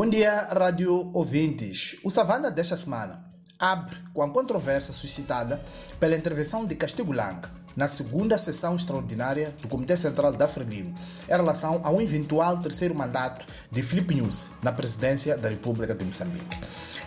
Bom dia, rádio ouvintes. O Savana desta semana abre com a controvérsia suscitada pela intervenção de Castigo Lang na segunda sessão extraordinária do Comitê Central da Frelimo em relação a um eventual terceiro mandato de Filipe Nunes na presidência da República de Moçambique.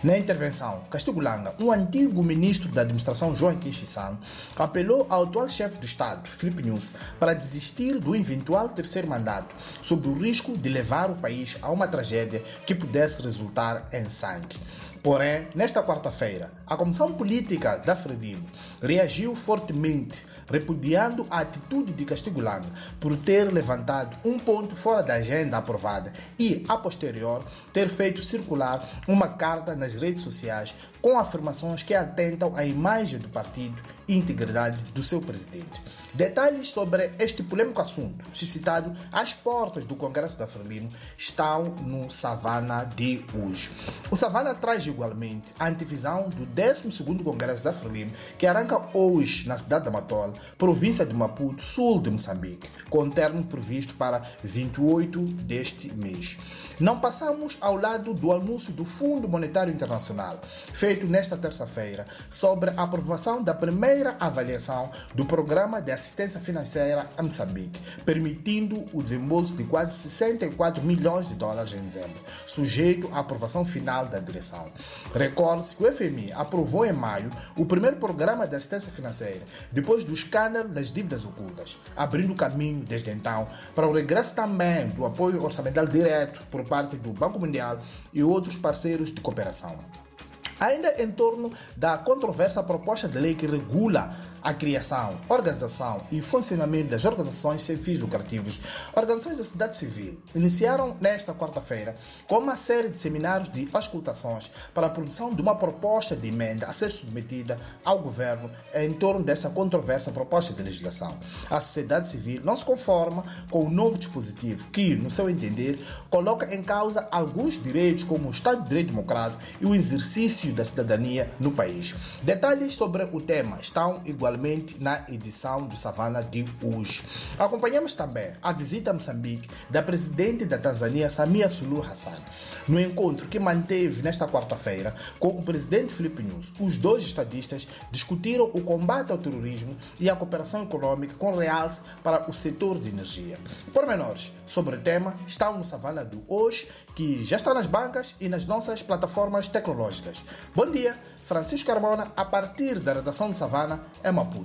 Na intervenção, Castigo Langa, um antigo ministro da administração Joaquim Chissano, apelou ao atual chefe do Estado, Filipe Nunes, para desistir do eventual terceiro mandato, sob o risco de levar o país a uma tragédia que pudesse resultar em sangue. Porém, nesta quarta-feira, a Comissão Política da Frelimo reagiu fortemente, repudiando a atitude de Castigo Langa por ter levantado um ponto fora da agenda aprovada e, a posterior, ter feito circular uma carta nas redes sociais com afirmações que atentam à imagem do partido e integridade do seu presidente. Detalhes sobre este polêmico assunto, suscitado às portas do Congresso da Frelimo, estão no Savana de hoje. O Savana traz igualmente a antevisão do 12º Congresso da Frelimo, que arranca hoje na cidade da Matola, província de Maputo, sul de Moçambique, com termo previsto para 28 deste mês. Não passamos ao lado do anúncio do Fundo Monetário Internacional, feito nesta terça-feira, sobre a aprovação da primeira avaliação do Programa de Assistência Financeira a Moçambique, permitindo o desembolso de quase 64 milhões de dólares em dezembro, sujeito à aprovação final da direção. Recorde-se que o FMI aprovou em maio o primeiro programa de assistência financeira, depois do escândalo das dívidas ocultas, abrindo caminho desde então para o regresso também do apoio orçamental direto por parte do Banco Mundial e outros parceiros de cooperação. Ainda em torno da controversa proposta de lei que regula a criação, organização e funcionamento das organizações sem fins lucrativos, organizações da sociedade civil iniciaram nesta quarta-feira com uma série de seminários de auscultações para a produção de uma proposta de emenda a ser submetida ao governo em torno dessa controversa proposta de legislação. A sociedade civil não se conforma com o novo dispositivo que, no seu entender, coloca em causa alguns direitos como o Estado de Direito Democrático e o exercício da cidadania no país. Detalhes sobre o tema estão igualmente na edição do Savana de hoje. Acompanhamos também a visita a Moçambique da presidente da Tanzânia, Samia Suluhu Hassan, no encontro que manteve nesta quarta-feira com o presidente Filipe Nunes. Os dois estadistas discutiram o combate ao terrorismo e a cooperação econômica com realce para o setor de energia. Pormenores sobre o tema estão no Savana de hoje, que já está nas bancas e nas nossas plataformas tecnológicas. Bom dia, Francisco Carmona, a partir da redação de Savana, é Maputo.